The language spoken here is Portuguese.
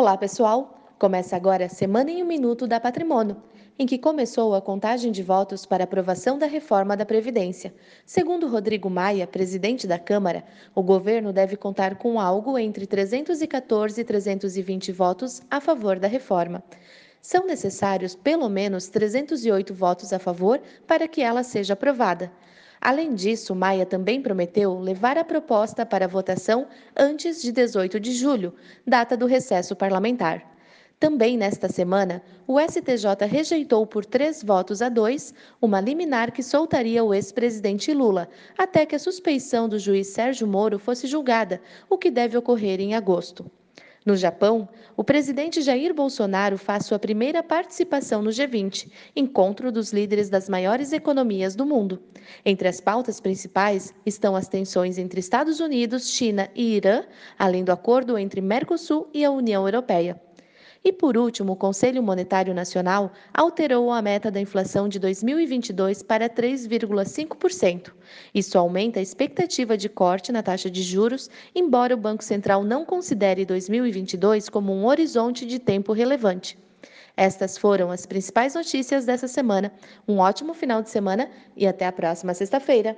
Olá, pessoal! Começa agora a Semana em um Minuto da Patrimônio, em que começou a contagem de votos para aprovação da reforma da Previdência. Segundo Rodrigo Maia, presidente da Câmara, o governo deve contar com algo entre 314 e 320 votos a favor da reforma. São necessários pelo menos 308 votos a favor para que ela seja aprovada. Além disso, Maia também prometeu levar a proposta para votação antes de 18 de julho, data do recesso parlamentar. Também nesta semana, o STJ rejeitou por três votos a dois uma liminar que soltaria o ex-presidente Lula, até que a suspeição do juiz Sérgio Moro fosse julgada, o que deve ocorrer em agosto. No Japão, o presidente Jair Bolsonaro faz sua primeira participação no G20, encontro dos líderes das maiores economias do mundo. Entre as pautas principais estão as tensões entre Estados Unidos, China e Irã, além do acordo entre Mercosul e a União Europeia. E por último, o Conselho Monetário Nacional alterou a meta da inflação de 2022 para 3,5%. Isso aumenta a expectativa de corte na taxa de juros, embora o Banco Central não considere 2022 como um horizonte de tempo relevante. Estas foram as principais notícias dessa semana. Um ótimo final de semana e até a próxima sexta-feira.